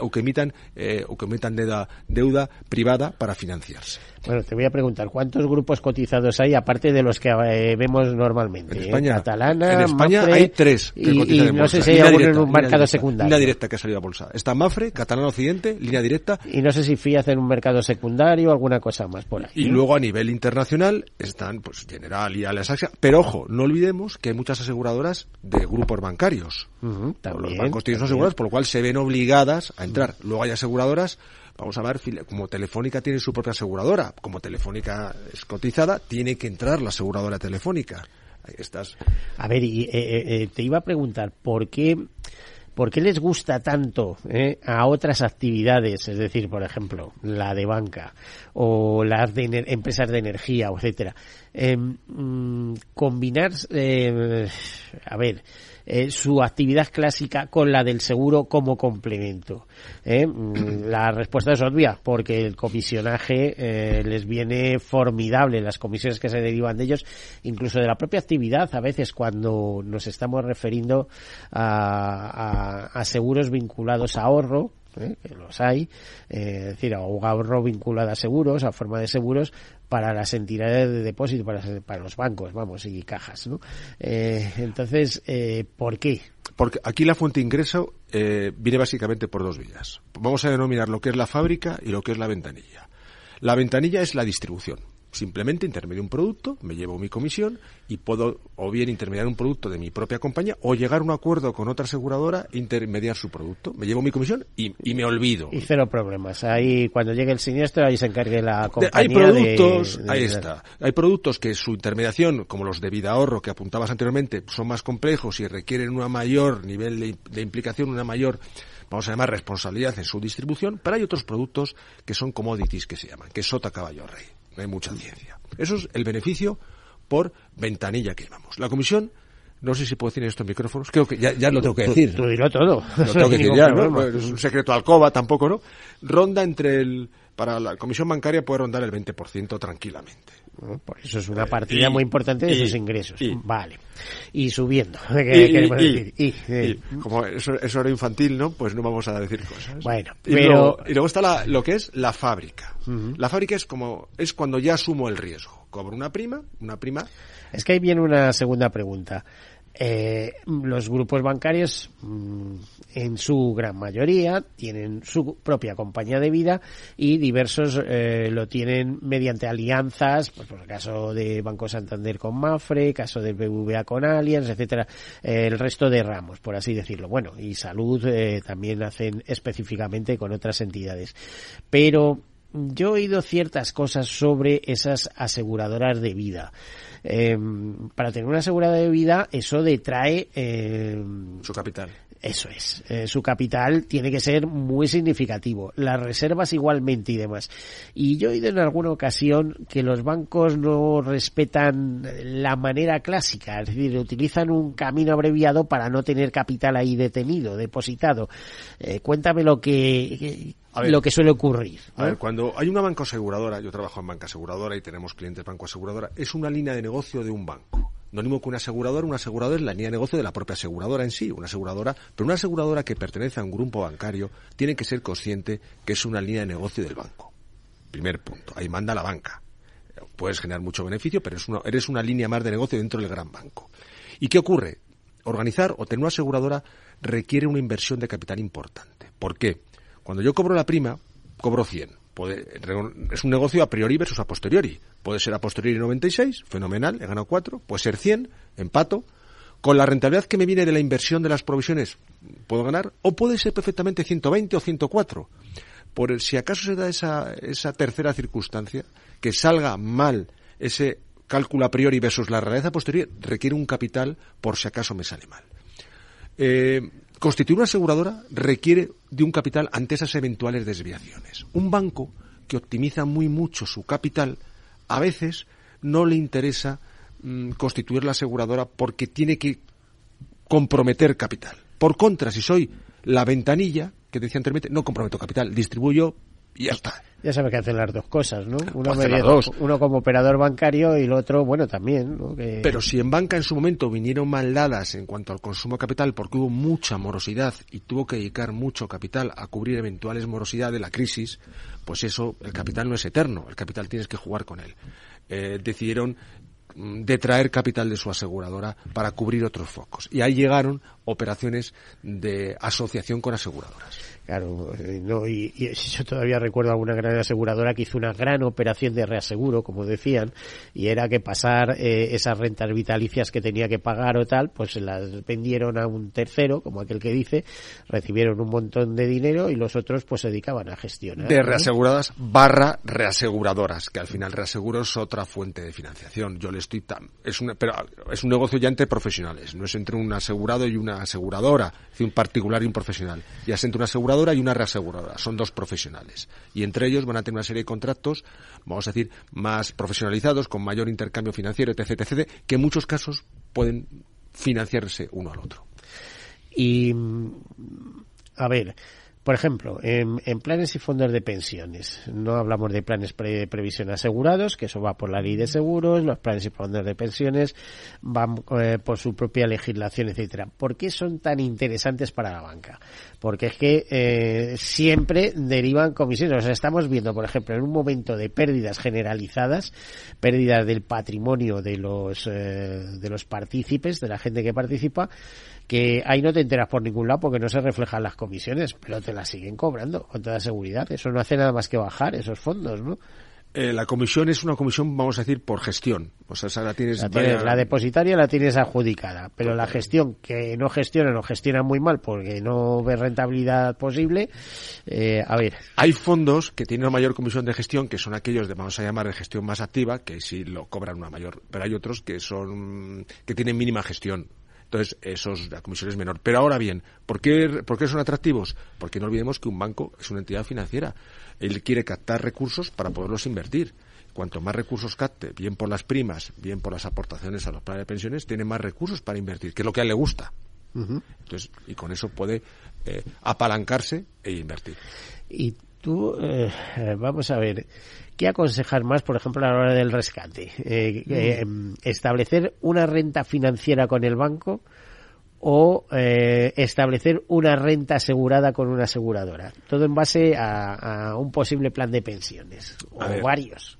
o que emitan eh, o que emitan deuda, deuda privada para financiarse. Bueno, te voy a preguntar, ¿cuántos grupos cotizados hay aparte de los que eh, vemos normalmente? En España, Catalana, en España hay tres que y, y no sé si hay alguno en un mercado secundario. Línea directa que ha salido a bolsa. Está Mafre, Catalana Occidente, línea directa. Y no sé si Fiat en un mercado secundario o alguna cosa más por ahí. Y luego a nivel internacional están pues General y Alesaxia. Pero ojo, no olvidemos que hay muchas aseguradoras de grupos bancarios. también, los bancos tienen aseguradoras, por lo cual se ven obligadas a entrar. Luego hay aseguradoras Vamos a ver, como Telefónica tiene su propia aseguradora, como Telefónica es cotizada, tiene que entrar la aseguradora telefónica. Ahí. A ver, y, eh, eh, eh, te iba a preguntar, ¿por qué, ¿por qué les gusta tanto a otras actividades, es decir, por ejemplo, la de banca o las de empresas de energía, etcétera, em, mm, combinar, a ver, eh, su actividad clásica con la del seguro como complemento. ¿eh? Mm, la respuesta es obvia, porque el comisionaje eh, les viene formidable, las comisiones que se derivan de ellos, incluso de la propia actividad, a veces cuando nos estamos refiriendo a, a seguros vinculados a ahorro, que los hay, es decir, ahorro vinculado a seguros, a forma de seguros, para las entidades de depósito, para, los bancos, vamos, y cajas, ¿no? Eh, entonces, eh, ¿por qué? Porque aquí la fuente de ingreso eh, viene básicamente por dos vías. Vamos a denominar lo que es la fábrica y lo que es la ventanilla. La ventanilla es la distribución simplemente intermedio un producto, me llevo mi comisión y puedo o bien intermediar un producto de mi propia compañía o llegar a un acuerdo con otra aseguradora e intermediar su producto. Me llevo mi comisión y, me olvido. Y cero problemas. Ahí cuando llegue el siniestro ahí se encargue la compañía. Hay productos, ahí está. Hay productos que su intermediación, como los de vida ahorro que apuntabas anteriormente, son más complejos y requieren un mayor nivel de, de implicación, una mayor vamos a llamar responsabilidad en su distribución, pero hay otros productos que son commodities que se llaman, que es sota caballo rey no hay mucha ciencia. Eso es el beneficio por ventanilla que llamamos. La comisión, no sé si puedo decir esto en micrófonos, creo que ya, lo tengo que decir. Tú, todo. Lo tengo que decir ya, ¿no? Es un secreto alcoba tampoco, ¿no? Ronda entre el, para la comisión bancaria puede rondar el 20% tranquilamente. ¿No? Por eso es una partida y- muy importante de y- sus ingresos. y- vale. Y subiendo. ¿qué decir? Eh, como eso, eso era infantil, ¿no? Pues no vamos a decir cosas. Bueno, y pero- luego, y luego está la- lo que es la fábrica. La fábrica es como es cuando ya asumo el riesgo. Cobro una prima, una prima. Es que ahí viene una segunda pregunta. Eh, los grupos bancarios, mm, en su gran mayoría, tienen su propia compañía de vida y diversos eh, lo tienen mediante alianzas, pues por el caso de Banco Santander con Mafre, caso del BBVA con Allianz, etcétera, eh, el resto de ramos, por así decirlo. Bueno, y Salud eh, también hacen específicamente con otras entidades. Pero yo he oído ciertas cosas sobre esas aseguradoras de vida. Eh, para tener una asegurada de vida, eso detrae eh, su capital. Eso es. Eh, su capital tiene que ser muy significativo. Las reservas igualmente y demás. Y yo he oído en alguna ocasión que los bancos no respetan la manera clásica, es decir, utilizan un camino abreviado para no tener capital ahí detenido, depositado. Eh, cuéntame lo que ver. lo que suele ocurrir. A ver, cuando hay una banca aseguradora, yo trabajo en banca aseguradora y tenemos clientes banco aseguradora, es una línea de negocio de un banco. No mismo que una aseguradora, una aseguradora es la línea de negocio de la propia aseguradora en sí, una aseguradora, pero una aseguradora que pertenece a un grupo bancario tiene que ser consciente que es una línea de negocio del banco. Primer punto, ahí manda la banca. Puedes generar mucho beneficio, pero es una- eres una línea más de negocio dentro del gran banco. ¿Y qué ocurre? Organizar o tener una aseguradora requiere una inversión de capital importante. ¿Por qué? Cuando yo cobro la prima, cobro 100. Es un negocio a priori versus a posteriori. Puede ser a posteriori 96, fenomenal, he ganado 4. Puede ser 100, empato. Con la rentabilidad que me viene de la inversión de las provisiones, puedo ganar. O puede ser perfectamente 120 o 104. Por si acaso se da esa, esa tercera circunstancia, que salga mal ese cálculo a priori versus la realidad a posteriori, requiere un capital por si acaso me sale mal. Eh, constituir una aseguradora requiere de un capital ante esas eventuales desviaciones. Un banco que optimiza muy mucho su capital, a veces no le interesa mm, constituir la aseguradora porque tiene que comprometer capital. Por contra, si soy la ventanilla, que decía anteriormente, no comprometo capital, distribuyo y ya está. Ya sabe que hacen las dos cosas, ¿no? Uno, hacer las medio- dos. uno como operador bancario y el otro, bueno, también, ¿no? Que- Pero si en banca en su momento vinieron mal dadas en cuanto al consumo de capital porque hubo mucha morosidad y tuvo que dedicar mucho capital a cubrir eventuales morosidad de la crisis, pues eso, el capital no es eterno, el capital tienes que jugar con él. Eh, decidieron mm, detraer capital de su aseguradora para cubrir otros focos. Y ahí llegaron operaciones de asociación con aseguradoras. Claro, eh, no, y, y yo todavía recuerdo alguna gran aseguradora que hizo una gran operación de reaseguro, como decían, y era que pasar eh, esas rentas vitalicias que tenía que pagar o tal, pues las vendieron a un tercero, como aquel que dice, recibieron un montón de dinero y los otros pues se dedicaban a gestionar. de ¿no? reaseguradas barra reaseguradoras, que al final reaseguro es otra fuente de financiación. Yo le estoy tan, es una, pero es un negocio ya entre profesionales, no es entre un asegurado y una aseguradora, es decir, un particular y un profesional. Ya es entre una y una reaseguradora, son dos profesionales. Y entre ellos van a tener una serie de contratos, vamos a decir, más profesionalizados, con mayor intercambio financiero, etc, etc, que en muchos casos pueden financiarse uno al otro. Y, a ver, por ejemplo, en, en planes y fondos de pensiones, no hablamos de planes pre- de previsión asegurados, que eso va por la ley de seguros, los planes y fondos de pensiones van eh, por su propia legislación, etcétera. ¿Por qué son tan interesantes para la banca? Porque es que eh, siempre derivan comisiones. O sea, estamos viendo, por ejemplo, en un momento de pérdidas generalizadas, pérdidas del patrimonio de los eh, de los partícipes, de la gente que participa, que ahí no te enteras por ningún lado porque no se reflejan las comisiones, pero te las siguen cobrando con toda seguridad. Eso no hace nada más que bajar esos fondos, ¿no? Eh, la comisión es una comisión, vamos a decir, por gestión. O sea, esa la tienes, La, tienes- vaya- la depositaria la tienes adjudicada, pero la gestión que no gestionan o gestionan muy mal porque no ve rentabilidad posible, eh, a ver, Hay fondos que tienen una mayor comisión de gestión, que son aquellos de, vamos a llamar, de gestión más activa, que sí lo cobran una mayor. Pero hay otros que son, que tienen mínima gestión. Entonces, esos, la comisión es menor. Pero ahora bien, ¿por qué, ¿por qué son atractivos? Porque no olvidemos que un banco es una entidad financiera. Él quiere captar recursos para poderlos invertir. Cuanto más recursos capte, bien por las primas, bien por las aportaciones a los planes de pensiones, tiene más recursos para invertir, que es lo que a él le gusta. Entonces, y con eso puede eh, apalancarse e invertir. y Tú, eh, vamos a ver, ¿qué aconsejar más, por ejemplo, a la hora del rescate? Eh, eh, ¿Establecer una renta financiera con el banco o eh, establecer una renta asegurada con una aseguradora? Todo en base a, a un posible plan de pensiones, o ver. varios.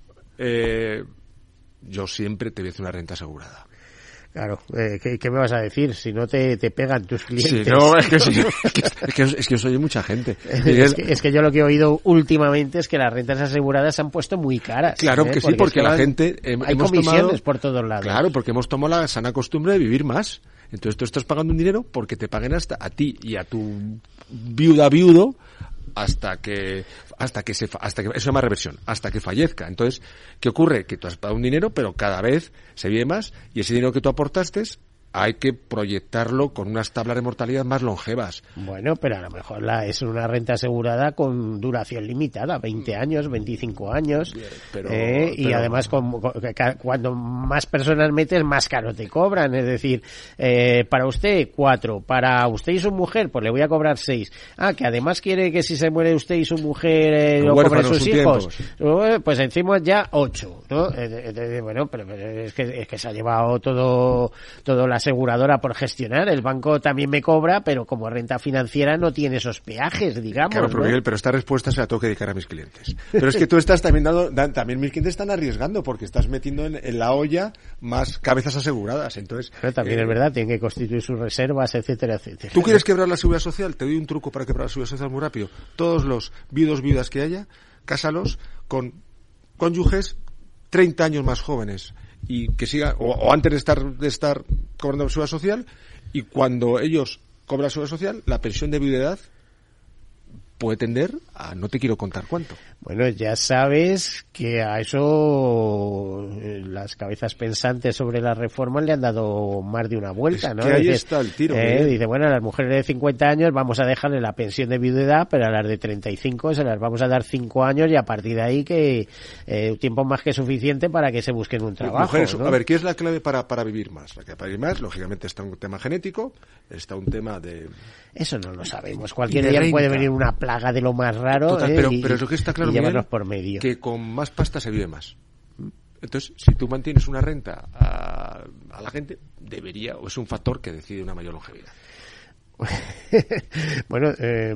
Yo siempre te voy a hacer una renta asegurada. Claro, eh, ¿qué, qué me vas a decir? Si no te, te pegan tus Sí, clientes. no, es que, sí, es que, es que, es que yo soy mucha gente. Es que, es que yo lo que he oído últimamente es que las rentas aseguradas se han puesto muy caras. Claro ¿eh? que sí, porque la gente eh, hay hemos comisiones tomado, por todos lados. Claro, porque hemos tomado la sana costumbre de vivir más. Entonces tú estás pagando un dinero porque te paguen hasta a ti y a tu viuda viudo hasta que hasta que se hasta que eso se llama reversión, hasta que fallezca. Entonces, ¿qué ocurre? Que tú has pagado un dinero, pero cada vez se vive más y ese dinero que tú aportaste hay que proyectarlo con unas tablas de mortalidad más longevas. Bueno, pero a lo mejor la, es una renta asegurada con duración limitada, 20 años, 25 años. pero- ¿eh? y además, con- cuando más personas metes, más caro te cobran. Es decir, eh, para usted, cuatro. Para usted y su mujer, pues le voy a cobrar seis. Ah, que además quiere que si se muere usted y su mujer eh, lo cobren sus hijos. Eh, Pues encima ya ocho, ¿no? Bueno, pero, pero es que, es que se ha llevado todo, todo la aseguradora por gestionar. El banco también me cobra, pero como renta financiera no tiene esos peajes, digamos. Claro, pero ¿no? Miguel, pero esta respuesta se la tengo que dedicar a mis clientes. Pero es que tú estás también dando, dan- también mis clientes están arriesgando porque estás metiendo en, en la olla más cabezas aseguradas. Entonces, Pero también eh, es verdad, tienen que constituir sus reservas, etcétera, etcétera. ¿Tú quieres quebrar la seguridad social? Te doy un truco para quebrar la seguridad social muy rápido. Todos los viudos, viudas que haya, cásalos con cónyuges 30 años más jóvenes y que sigan, o, antes de estar, de estar cobrando seguridad social, y cuando ellos cobran seguridad social, la pensión de viudedad puede tender a no te quiero contar cuánto. Bueno, ya sabes que a eso eh, las cabezas pensantes sobre la reforma le han dado más de una vuelta, Es ¿no? que ahí Dices, está el tiro, eh, dice, bueno, a las mujeres de 50 años vamos a dejarle la pensión de viudedad, pero a las de 35 se las vamos a dar 5 años y a partir de ahí que eh, tiempo más que suficiente para que se busquen un trabajo. Mujeres, ¿no? A ver, ¿qué es la clave para, para vivir más? La clave para vivir más, lógicamente, está un tema genético, está un tema de... Eso no lo sabemos. Cualquier día puede venir una plaga de lo más raro Total, ¿eh? pero, y, pero lo que está claro Miguel, por medio. que con más pasta se vive más. Entonces, si tú mantienes una renta a, a la gente, debería, o es un factor que decide una mayor longevidad. bueno, eh,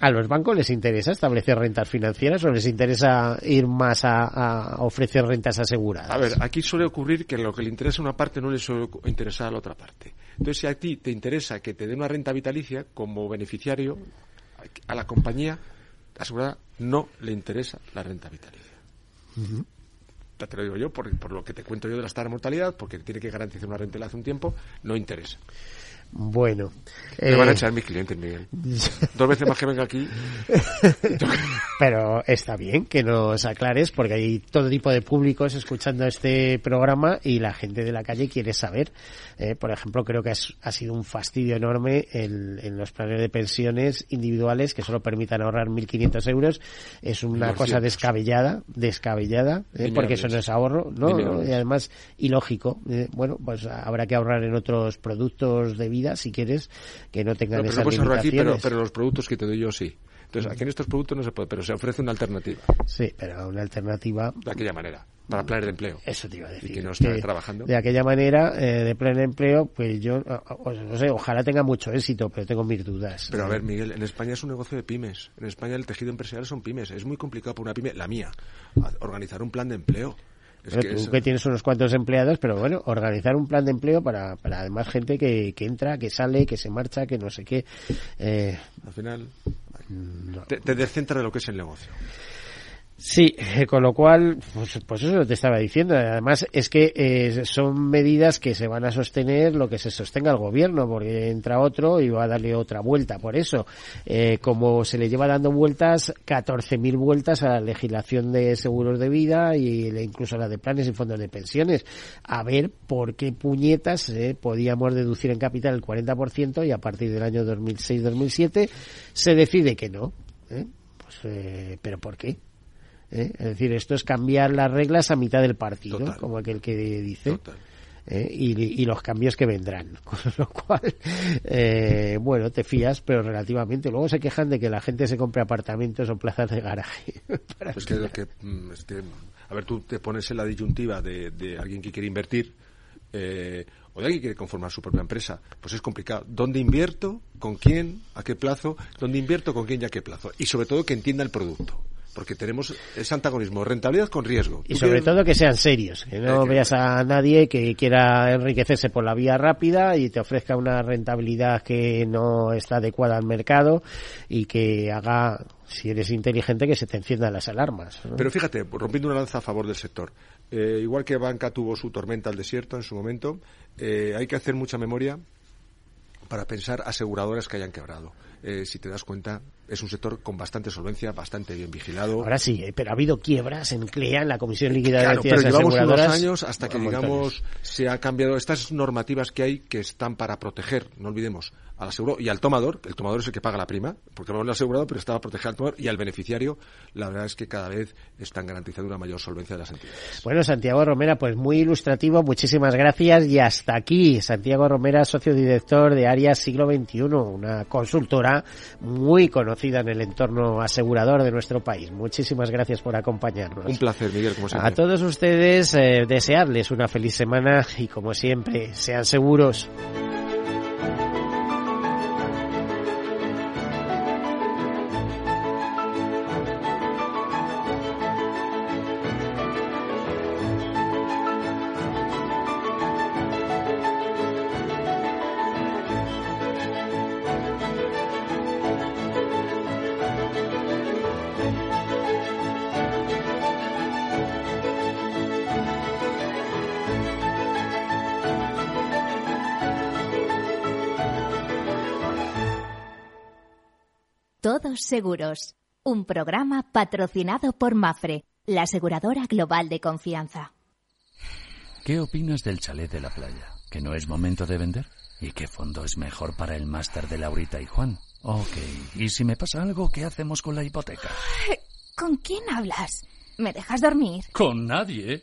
¿a los bancos les interesa establecer rentas financieras o les interesa ir más a, a ofrecer rentas aseguradas? A ver, aquí suele ocurrir que lo que le interesa a una parte no le suele interesar a la otra parte. Entonces, si a ti te interesa que te dé una renta vitalicia, como beneficiario, a la compañía asegurada no le interesa la renta vitalicia. Ya te lo digo yo, por, por lo que te cuento yo de la tasa de mortalidad, porque tiene que garantizar una renta hace un tiempo, no interesa. Bueno. Me van a eh, echar mis clientes, Miguel. Dos veces más que venga aquí. Pero está bien que nos aclares porque hay todo tipo de públicos escuchando este programa y la gente de la calle quiere saber. Eh, por ejemplo, creo que ha sido un fastidio enorme el- en los planes de pensiones individuales que solo permitan ahorrar 1.500 euros. Es una 1.200. cosa descabellada, descabellada, eh, porque eso no es ahorro, ¿no? Y además ilógico. Bueno, pues habrá que ahorrar en otros productos de vida si quieres que no tengan No, pero esas no puedes ahorrar aquí, pero, los productos que te doy yo sí. Entonces, aquí en estos productos no se puede, pero se ofrece una alternativa. Sí, pero una alternativa De aquella manera, para planes de empleo. Eso te iba a decir. Y que no está que trabajando. De aquella manera, eh, de pleno empleo, pues yo, o- no sé, ojalá tenga mucho éxito, pero tengo mis dudas. Pero a ver, Miguel, en España es un negocio de pymes. En España el tejido empresarial son pymes. Es muy complicado para una pyme, la mía, organizar un plan de empleo. Es que tú que tienes unos cuantos empleados, pero bueno, organizar un plan de empleo para, para además gente que, que entra, que sale, que se marcha, que no sé qué. Eh, al final te, te descentra de lo que es el negocio. Sí, con lo cual, pues, pues eso te estaba diciendo. Además, es que eh, son medidas que se van a sostener lo que se sostenga el gobierno, porque entra otro y va a darle otra vuelta. Por eso, eh, como se le lleva dando vueltas, 14.000 vueltas a la legislación de seguros de vida y incluso a la de planes y fondos de pensiones, a ver por qué puñetas eh, podíamos deducir en capital el 40% y a partir del año 2006-2007 se decide que no. ¿eh? Pues, eh, ¿Pero por qué? ¿Eh? Es decir, esto es cambiar las reglas a mitad del partido, Total. como aquel que dice. ¿eh? y, y, los cambios que vendrán. Con lo cual, eh, bueno, te fías, pero relativamente. Luego se quejan de que la gente se compre apartamentos o plazas de garaje. pues que, que mm, este, a ver, tú te pones en la disyuntiva de, de alguien que quiere invertir. Eh, o de alguien que quiere conformar su propia empresa, pues es complicado. ¿Dónde invierto? ¿Con quién? ¿A qué plazo? ¿Dónde invierto? ¿Con quién y a qué plazo? Y sobre todo que entienda el producto porque tenemos ese antagonismo, rentabilidad con riesgo. Y sobre todo que sean serios, que no veas a nadie que quiera enriquecerse por la vía rápida y te ofrezca una rentabilidad que no está adecuada al mercado y que haga, si eres inteligente, que se te enciendan las alarmas. Pero fíjate, rompiendo una lanza a favor del sector, eh, igual que Banca tuvo su tormenta al desierto en su momento, eh, hay que hacer mucha memoria para pensar aseguradoras que hayan quebrado. Eh, si te das cuenta, es un sector con bastante solvencia, bastante bien vigilado. Ahora sí, eh, pero ha habido quiebras en CLEA, en la Comisión Líquida de claro, pero llevamos unos años hasta que, digamos, se ha cambiado. Estas normativas que hay que están para proteger, no olvidemos, al asegurado y al tomador, el tomador es el que paga la prima, porque no lo asegurado, pero estaba proteger al tomador. Y al beneficiario, la verdad es que cada vez están garantizando una mayor solvencia de las entidades. Bueno, Santiago Romera, pues muy ilustrativo, muchísimas gracias. Y hasta aquí, Santiago Romera, socio director de Área Siglo XXI, una consultora muy conocida en el entorno asegurador de nuestro país. Muchísimas gracias por acompañarnos. Un placer, Miguel, como siempre. A todos ustedes, eh, desearles una feliz semana y como siempre, sean seguros. Seguros, un programa patrocinado por Mafre, la aseguradora global de confianza. ¿Qué opinas del chalet de la playa? ¿Que no es momento de vender? ¿Y qué fondo es mejor para el máster de Laurita y Juan? Ok, ¿y si me pasa algo, qué hacemos con la hipoteca? ¿Con quién hablas? ¿Me dejas dormir? Con nadie.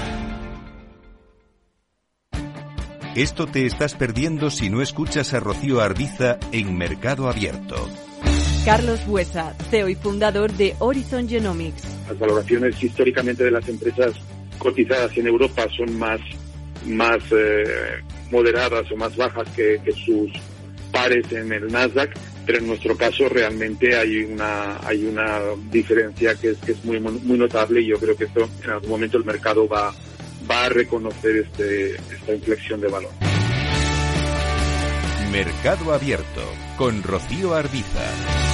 Esto te estás perdiendo si no escuchas a Rocío Arbiza en Mercado Abierto. Carlos Buesa, CEO y fundador de Horizon Genomics. Las valoraciones históricamente de las empresas cotizadas en Europa son más, más eh, moderadas o más bajas que, que sus pares en el Nasdaq, pero en nuestro caso realmente hay una hay una diferencia que es, que es muy muy notable y yo creo que esto en algún momento el mercado va va a reconocer este, esta inflexión de valor. Mercado Abierto con Rocío Arbiza.